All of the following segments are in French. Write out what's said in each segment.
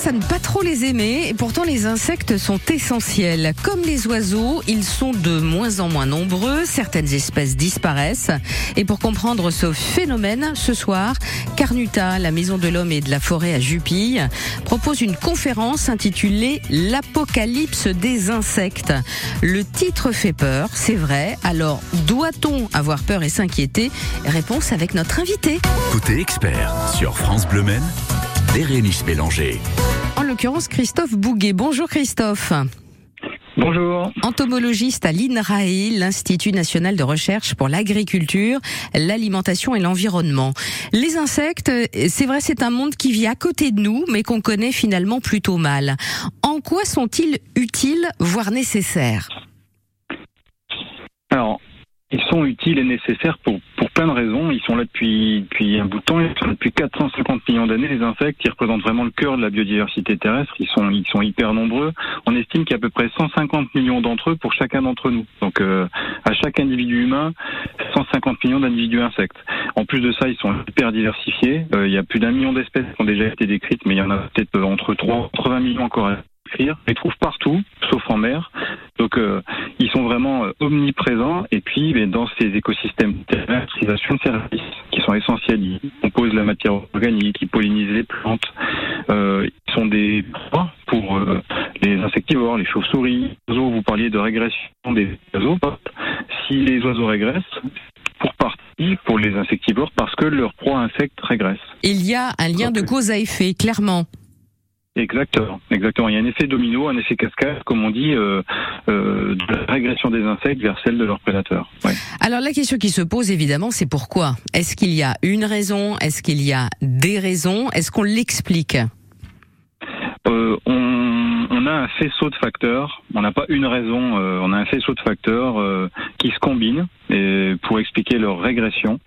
tendance à ne pas trop les aimer et pourtant les insectes sont essentiels. Comme les oiseaux, ils sont de moins en moins nombreux, certaines espèces disparaissent. Et pour comprendre ce phénomène, ce soir, Carnuta, la maison de l'homme et de la forêt à Jupille, propose une conférence intitulée L'apocalypse des insectes. Le titre fait peur, c'est vrai. Alors, doit-on avoir peur et s'inquiéter? Réponse avec notre invité. Côté expert sur France Bleu Maine, Bérénice Bélanger. En l'occurrence, Christophe Bouguet. Bonjour Christophe. Bonjour. Entomologiste à l'INRAE, l'Institut national de recherche pour l'agriculture, l'alimentation et l'environnement. Les insectes, c'est vrai, c'est un monde qui vit à côté de nous, mais qu'on connaît finalement plutôt mal. En quoi sont-ils utiles, voire nécessaires? Alors, ils sont utiles et nécessaires pour, pour plein de raisons. Ils sont là depuis, depuis un bout de temps. Ils sont là depuis 450 millions d'années. Les insectes, ils représentent vraiment le cœur de la biodiversité terrestre. Ils sont, ils sont hyper nombreux. On estime qu'il y a à peu près 150 millions d'entre eux pour chacun d'entre nous. Donc, euh, à chaque individu humain, 150 millions d'individus insectes. En plus de ça, ils sont hyper diversifiés. Euh, il y a plus d'un million d'espèces qui ont déjà été décrites, mais il y en a peut-être entre 3 80 millions encore à décrire. On les trouve partout, sauf en mer. Donc euh, ils sont vraiment euh, omniprésents et puis mais dans ces écosystèmes terrestres, ils assurent des services qui sont essentiels. Ils composent la matière organique, ils pollinisent les plantes. Euh, ils sont des proies pour les insectivores, les chauves-souris. Les oiseaux, vous parliez de régression des oiseaux. Si les oiseaux régressent, pour partie pour les insectivores parce que leur proie insecte régresse. Il y a un lien de cause à effet, clairement. Exactement, exactement. Il y a un effet domino, un effet cascade, comme on dit, euh, euh, de la régression des insectes vers celle de leurs prédateurs. Ouais. Alors la question qui se pose évidemment, c'est pourquoi? Est-ce qu'il y a une raison? Est-ce qu'il y a des raisons? Est-ce qu'on l'explique? Euh, on, on, a un faisceau de facteurs. On n'a pas une raison. Euh, on a un faisceau de facteurs euh, qui se combinent pour expliquer leur régression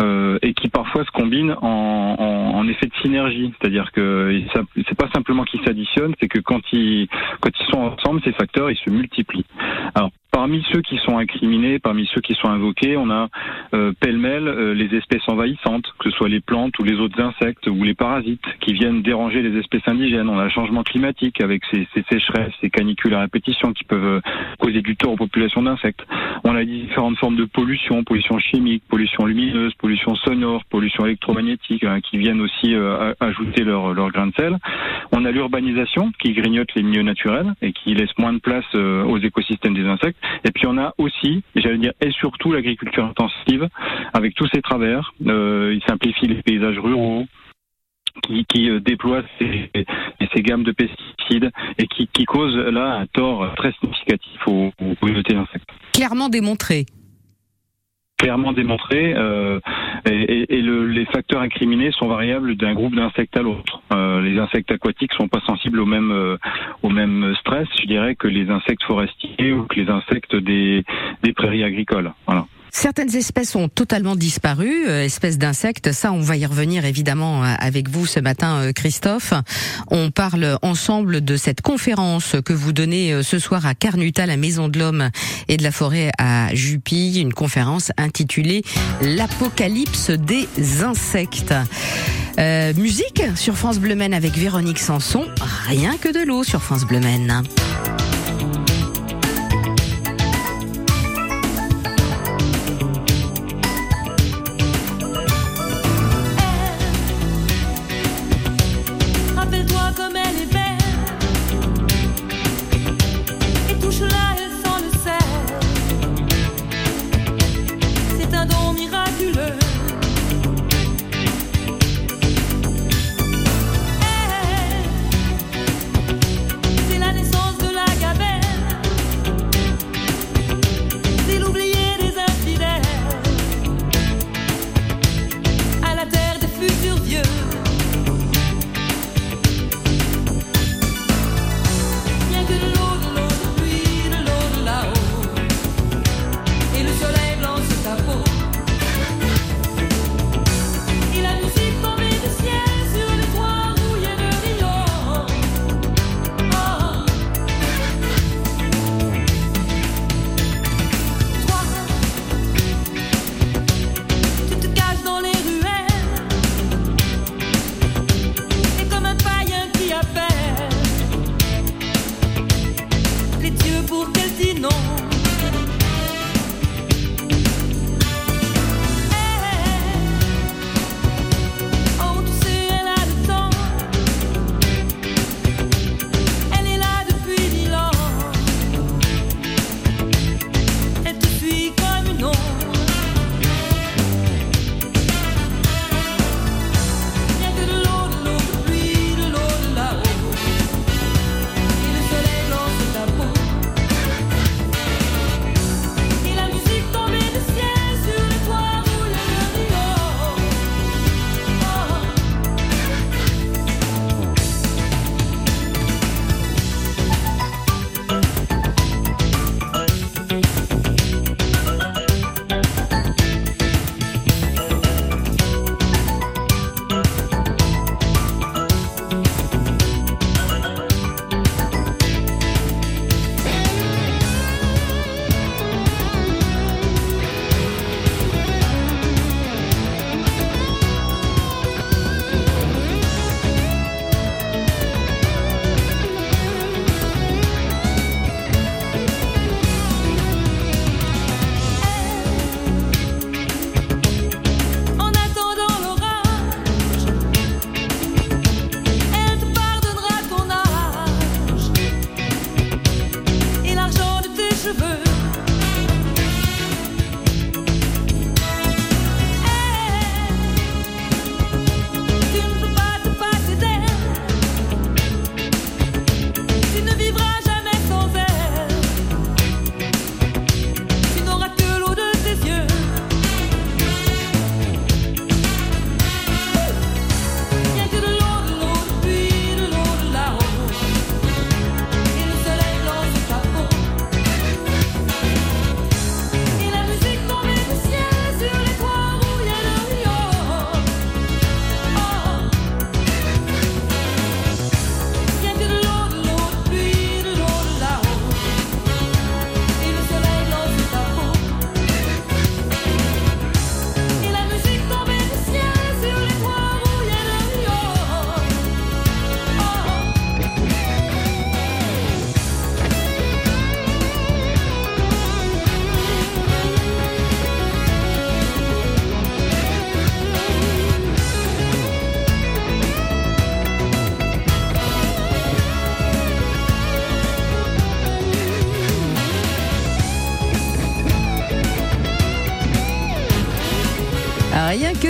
euh, et qui parfois se combinent en, effet de synergie. C'est-à-dire que c'est pas simplement qu'ils s'additionnent, c'est que quand ils quand ils sont ensemble, ces facteurs ils se multiplient. Parmi ceux qui sont incriminés, parmi ceux qui sont invoqués, on a euh, pêle-mêle euh, les espèces envahissantes, que ce soit les plantes ou les autres insectes ou les parasites qui viennent déranger les espèces indigènes. On a le changement climatique avec ces, ces sécheresses, ces canicules à répétition qui peuvent euh, causer du tort aux populations d'insectes. On a différentes formes de pollution, pollution chimique, pollution lumineuse, pollution sonore, pollution électromagnétique, hein, qui viennent aussi euh, ajouter leur, leur grain de sel. On a l'urbanisation qui grignote les milieux naturels et qui laisse moins de place euh, aux écosystèmes des insectes. Et puis on a aussi, j'allais dire, et surtout l'agriculture intensive, avec tous ses travers. Euh, il simplifie les paysages ruraux, qui, euh, déploie ces, gammes de pesticides et qui, cause là un tort très significatif aux, aux d'insectes. Clairement démontré clairement démontré euh, et, et le, les facteurs incriminés sont variables d'un groupe d'insectes à l'autre. Euh, les insectes aquatiques sont pas sensibles au même euh, au même stress, je dirais, que les insectes forestiers ou que les insectes des, des prairies agricoles. Voilà. Certaines espèces ont totalement disparu, euh, espèces d'insectes. Ça, on va y revenir évidemment euh, avec vous ce matin, euh, Christophe. On parle ensemble de cette conférence que vous donnez ce soir à Carnuta, la Maison de l'Homme et de la Forêt à Jupille, une conférence intitulée L'Apocalypse des insectes. Musique sur France Bleu Maine avec Véronique Sanson. Rien que de l'eau sur France Bleu Maine. comme elle est belle.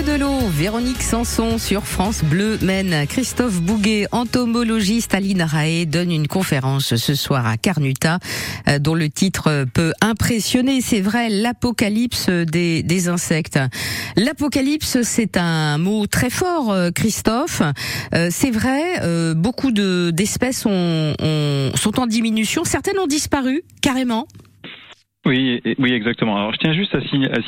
Véronique Sanson sur France Bleu Maine. Christophe Bouguet, entomologiste à l'INRAE, donne une conférence ce soir à Carnuta, euh, dont le titre peut impressionner. C'est vrai, l'apocalypse des, insectes. L'apocalypse, c'est un mot très fort, euh, Christophe. Euh, c'est vrai, beaucoup de d'espèces ont, ont, sont en diminution. Certaines ont disparu carrément. Oui, oui, exactement. Alors, je tiens juste à,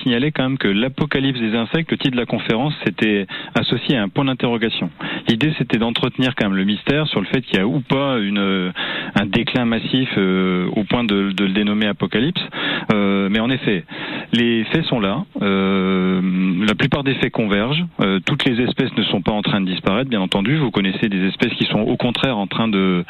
signaler quand même que l'apocalypse des insectes, le titre de la conférence, c'était associé à un point d'interrogation. L'idée, c'était d'entretenir quand même le mystère sur le fait qu'il y a ou pas un déclin massif euh, au point de, le dénommer apocalypse. Euh, mais en effet, les faits sont là. Euh, la plupart des faits convergent. Toutes les espèces ne sont pas en train de disparaître, bien entendu. Vous connaissez des espèces qui sont au contraire en train de,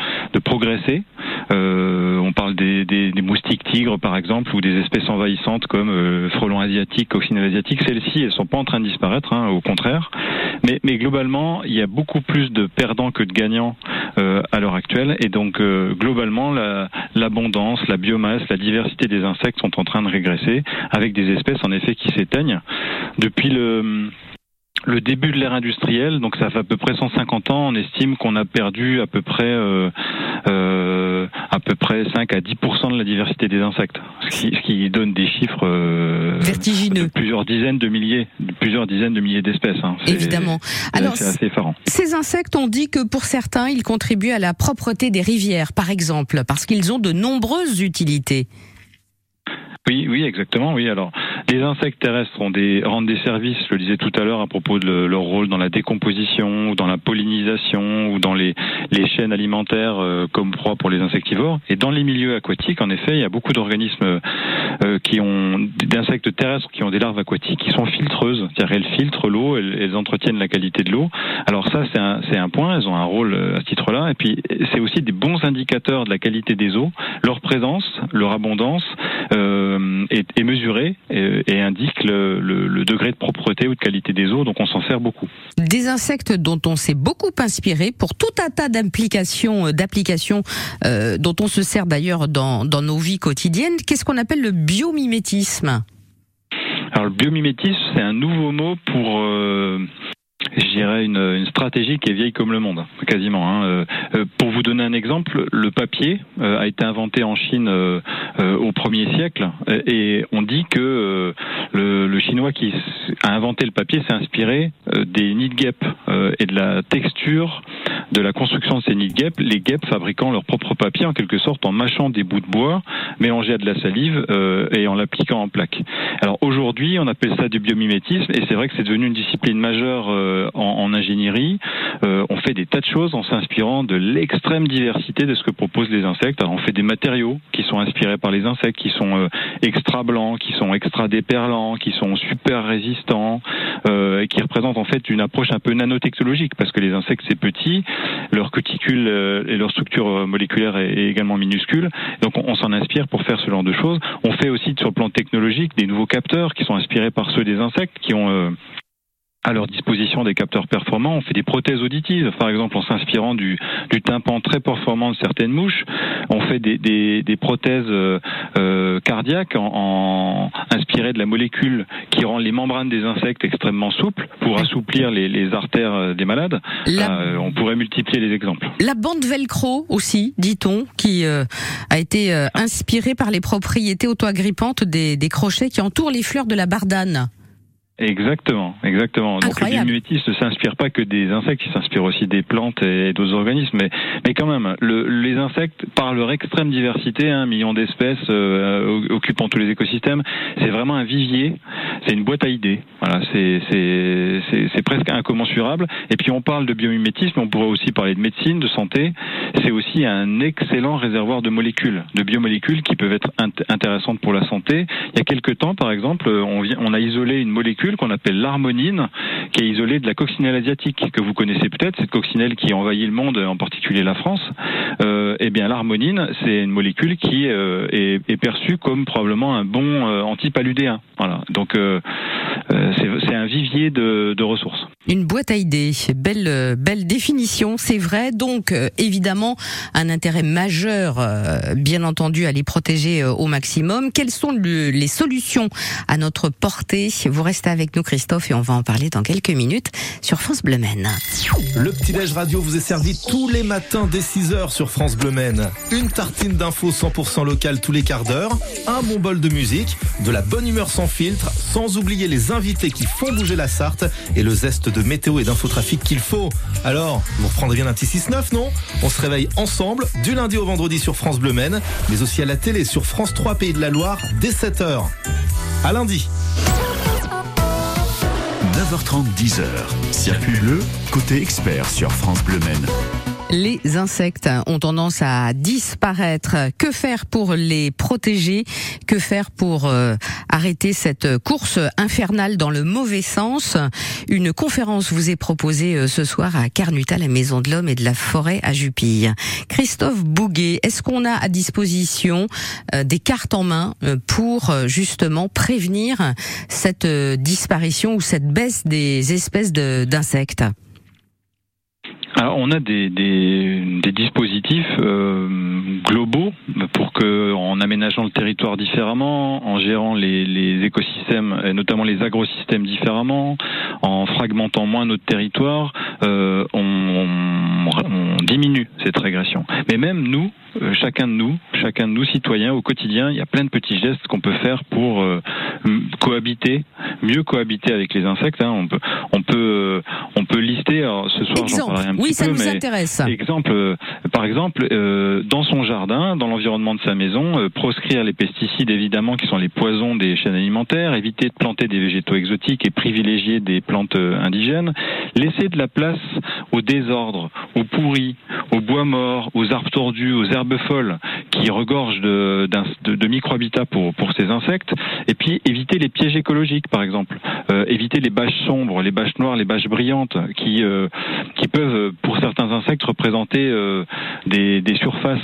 progresser. On parle des, moustiques tigres, par exemple, des espèces envahissantes comme euh, frelons asiatiques, coccinelles asiatiques. Celles-ci, elles sont pas en train de disparaître, hein, au contraire. Mais, mais, globalement, il y a beaucoup plus de perdants que de gagnants euh, à l'heure actuelle. Et donc, euh, globalement, l'abondance, la, la biomasse, la diversité des insectes sont en train de régresser, avec des espèces, en effet, qui s'éteignent. Depuis le le début de l'ère industrielle, donc ça fait à peu près 150 ans, on estime qu'on a perdu à peu près euh, euh, à peu près 5 à 10% de la diversité des insectes, ce qui, ce qui donne des chiffres euh, vertigineux, de plusieurs dizaines de milliers, de plusieurs dizaines de milliers d'espèces. Hein. Évidemment. Alors c'est assez effarant. Ces insectes, on dit que pour certains, ils contribuent à la propreté des rivières, par exemple, parce qu'ils ont de nombreuses utilités. Oui, oui, exactement. Oui, alors les insectes terrestres ont des, rendent des services, je le disais tout à l'heure à propos de leur rôle dans la décomposition ou dans la pollinisation ou dans les, les chaînes alimentaires euh, comme proie pour les insectivores. Et dans les milieux aquatiques, en effet, il y a beaucoup d'organismes euh, qui ont d'insectes terrestres qui ont des larves aquatiques qui sont filtreuses, c'est-à-dire elles filtrent l'eau, elles, entretiennent la qualité de l'eau. Alors ça, c'est un, c'est un point. Elles ont un rôle euh, à ce titre-là. Et puis c'est aussi des bons indicateurs de la qualité des eaux, leur présence, leur abondance. Euh, euh, est, mesuré et, indique le, degré de propreté ou de qualité des eaux, donc on s'en sert beaucoup. Des insectes dont on s'est beaucoup inspiré pour tout un tas d'implications, euh, d'applications euh, dont on se sert d'ailleurs dans, dans nos vies quotidiennes. Qu'est-ce qu'on appelle le biomimétisme? Alors le biomimétisme, c'est un nouveau mot pour je dirais, une, une, stratégie qui est vieille comme le monde, quasiment. Hein. Euh, euh, pour vous donner un exemple, le papier euh, a été inventé en Chine au premier siècle et on dit que le, le, chinois qui a inventé le papier s'est inspiré des nids de guêpes et de la texture de la construction de ces nids de guêpes, les guêpes fabriquant leur propre papier en quelque sorte en mâchant des bouts de bois mélangés à de la salive et en l'appliquant en plaque. Alors aujourd'hui, on appelle ça du biomimétisme et c'est vrai que c'est devenu une discipline majeure euh, en, ingénierie. Euh, on fait des tas de choses en s'inspirant de l'extrême diversité de ce que proposent les insectes. Alors on fait des matériaux qui sont inspirés par les insectes, qui sont euh, extra blancs, qui sont extra déperlants, qui sont super résistants, et qui représentent en fait une approche un peu nanotechnologique parce que les insectes c'est petit, leur cuticule et leur structure moléculaire est, également minuscule. Donc on, on s'en inspire pour faire ce genre de choses. On fait aussi sur le plan technologique des nouveaux capteurs qui sont inspirés par ceux des insectes, qui ont à leur disposition des capteurs performants. On fait des prothèses auditives, par exemple en s'inspirant du, du tympan très performant de certaines mouches. On fait des, des, des prothèses euh, euh cardiaques en, en, inspirées de la molécule qui rend les membranes des insectes extrêmement souples pour assouplir les, les artères euh, des malades. Euh, on pourrait multiplier les exemples. La bande velcro aussi, dit-on, qui a été inspirée par les propriétés auto-agrippantes des, des crochets qui entourent les fleurs de la bardane. Exactement, exactement. Donc le biomimétisme ne s'inspire pas que des insectes, il s'inspire aussi des plantes et d'autres organismes. Mais, mais quand même, le, les insectes, par leur extrême diversité, un million d'espèces euh, occupant tous les écosystèmes, c'est vraiment un vivier, c'est une boîte à idées. Voilà, c'est c'est presque incommensurable. Et puis on parle de biomimétisme, on pourrait aussi parler de médecine, de santé. C'est aussi un excellent réservoir de molécules, de biomolécules qui peuvent être intéressantes pour la santé. Il y a quelques temps, par exemple, on, on a isolé une molécule qu'on appelle l'harmonine, qui est isolée de la coccinelle asiatique, que vous connaissez peut-être, cette coccinelle qui envahit le monde, en particulier la France, eh bien l'harmonine, c'est une molécule qui est, est, perçue comme probablement un bon antipaludéen. Voilà. Donc c'est un vivier de ressources. Une boîte à idées, belle belle définition, c'est vrai. Donc évidemment un intérêt majeur, bien entendu, à les protéger au maximum. Quelles sont les solutions à notre portée? Vous restez avec nous, Christophe, et on va en parler dans quelques minutes sur France Bleu Maine. Le petit-déj radio vous est servi tous les matins dès 6h sur France Bleu Maine. Une tartine d'infos 100% locale tous les quarts d'heure, un bon bol de musique, de la bonne humeur sans filtre, sans oublier les invités qui font bouger la Sarthe et le zeste de météo et d'infotrafic qu'il faut. Alors, vous reprendrez bien un petit 6-9, non? On se réveille ensemble du lundi au vendredi sur France Bleu Maine, mais aussi à la télé sur France 3 Pays de la Loire dès 7h. À lundi 9h30, 10h. Circuit bleu, côté expert sur France Bleu Maine. Les insectes ont tendance à disparaître. Que faire pour les protéger? Que faire pour euh, arrêter cette course infernale dans le mauvais sens? Une conférence vous est proposée euh, ce soir à Carnuta, la Maison de l'Homme et de la Forêt à Jupille. Christophe Bouguet, est-ce qu'on a à disposition euh, des cartes en main pour justement prévenir cette disparition ou cette baisse des espèces d'insectes? Alors, on a des, des, des dispositifs euh, globaux pour que, en aménageant le territoire différemment, en gérant les, les, écosystèmes, et notamment les agrosystèmes différemment, en fragmentant moins notre territoire, euh, on, on, diminue cette régression. Mais même nous, euh, chacun de nous, chacun de nous citoyens au quotidien, il y a plein de petits gestes qu'on peut faire pour euh, cohabiter, mieux cohabiter avec les insectes. Hein. On peut, on peut, on peut lister. Alors, ce soir, j'en parlerai un oui, ça nous mais intéresse. exemple, par exemple, dans son jardin, dans l'environnement de sa maison, proscrire les pesticides évidemment qui sont les poisons des chaînes alimentaires, éviter de planter des végétaux exotiques et privilégier des plantes indigènes, laisser de la place au désordre, aux pourris, aux bois morts, aux arbres tordus, aux herbes folles qui regorgent de, de, de micro-habitats pour, pour ces insectes, et puis éviter les pièges écologiques par exemple, euh, éviter les bâches sombres, les bâches noires, les bâches brillantes qui, euh, qui peuvent pour certains insectes représenter euh, des, des, surfaces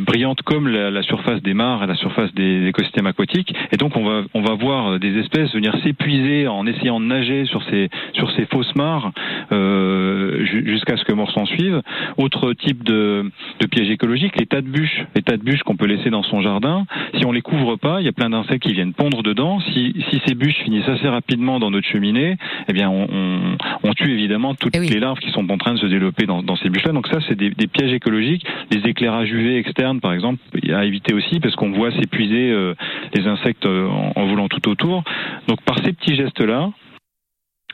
brillantes comme la, la, surface des mares et la surface des écosystèmes aquatiques, et donc on va, on va voir des espèces venir s'épuiser en essayant de nager sur ces, sur ces fausses mares jusqu'à ce que mort s'en suive. Autre type de, de piège écologique, les tas de bûches, les tas de bûches qu'on peut laisser dans son jardin. Si on les couvre pas, il y a plein d'insectes qui viennent pondre dedans. Si, si ces bûches finissent assez rapidement dans notre cheminée, eh bien on, on, on tue évidemment toutes eh les larves qui sont en train de se développer dans, ces bûches-là. Donc ça, c'est des, pièges écologiques. Les éclairages UV externes, par exemple, à éviter aussi parce qu'on voit s'épuiser euh, les insectes euh, en volant tout autour. Donc par ces petits gestes-là,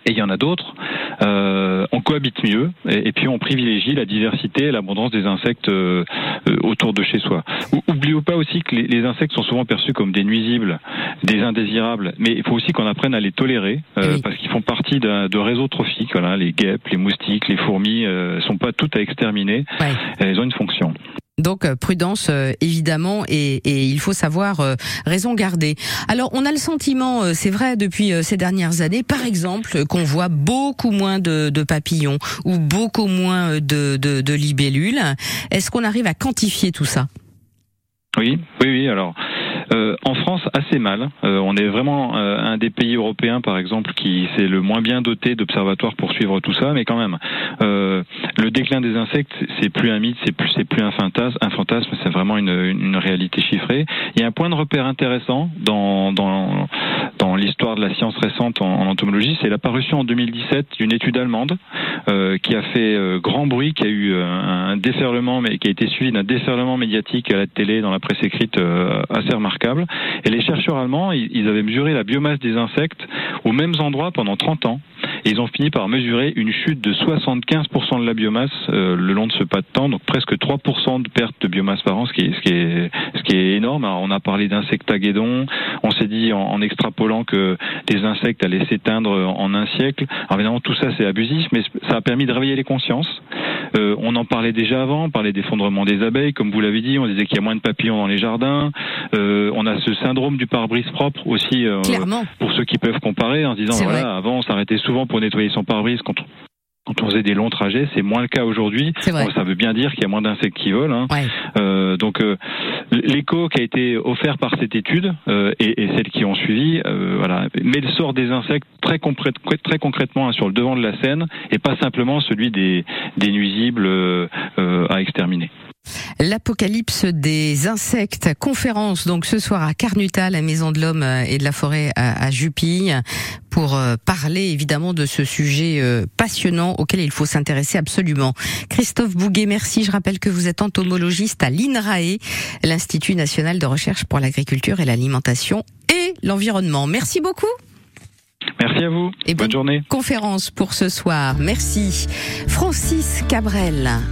et il y en a d'autres, euh, on cohabite mieux et, et, puis on privilégie la diversité et l'abondance des insectes euh, euh autour de chez soi. Oublions pas aussi que les, les, insectes sont souvent perçus comme des nuisibles, des indésirables, mais il faut aussi qu'on apprenne à les tolérer euh, oui. parce qu'ils font partie de réseaux trophiques. Voilà, les guêpes, les moustiques, les fourmis euh, sont pas toutes à exterminer. Ouais. Elles ont une fonction. Donc euh, prudence euh, évidemment et, il faut savoir euh, raison garder. Alors on a le sentiment, c'est vrai depuis ces dernières années, par exemple, qu'on voit beaucoup moins de, papillons ou beaucoup moins de, de, de libellules. Est-ce qu'on arrive à quantifier tout ça? Oui, oui, oui. Alors euh, en France, assez mal. Euh, on est vraiment euh, un des pays européens, par exemple, qui c'est le moins bien doté d'observatoires pour suivre tout ça, mais quand même, euh, le déclin des insectes, c'est plus un mythe, c'est plus, c'est plus un fantasme, un fantasme, c'est vraiment une, une, réalité chiffrée. Il y a un point de repère intéressant dans, dans, dans l'histoire de la science récente en, en entomologie, c'est l'apparition en 2017 d'une étude allemande euh, qui a fait grand bruit, qui a eu un déferlement, mais qui a été suivi d'un déferlement médiatique à la télé, dans la presse écrite, assez remarquable Et les chercheurs allemands, ils avaient mesuré la biomasse des insectes aux mêmes endroits pendant 30 ans. Et ils ont fini par mesurer une chute de 75% de la biomasse euh, le long de ce pas de temps, donc presque 3% de perte de biomasse par an, ce qui est, énorme. On a parlé d'insectaguédon, on s'est dit en, en, extrapolant que les insectes allaient s'éteindre en un siècle. Alors évidemment, tout ça c'est abusif, mais ça a permis de réveiller les consciences. Euh, on en parlait déjà avant, on parlait d'effondrement des abeilles, comme vous l'avez dit, on disait qu'il y a moins de papillons dans les jardins. Euh, on a ce syndrome du pare-brise propre aussi, euh, pour ceux qui peuvent comparer, en disant voilà, vrai. avant on s'arrêtait souvent pour nettoyer son pare-brise quand on faisait des longs trajets, c'est moins le cas aujourd'hui. Bon, ça veut bien dire qu'il y a moins d'insectes qui volent. Hein. Euh, donc euh, l'écho qui a été offert par cette étude euh, et, et, celles qui ont suivi, euh, voilà, met le sort des insectes très, très concrètement hein, sur le devant de la scène et pas simplement celui des, des nuisibles euh, à exterminer. L'apocalypse des insectes, conférence donc ce soir à Carnuta, la Maison de l'Homme et de la Forêt à, Jupille, pour euh, parler évidemment de ce sujet euh, passionnant auquel il faut s'intéresser absolument. Christophe Bouguet, merci. Je rappelle que vous êtes entomologiste à l'INRAE, l'Institut national de recherche pour l'agriculture et l'alimentation et l'environnement. Merci beaucoup. Merci à vous. Et bonne journée. Conférence pour ce soir. Merci. Francis Cabrel.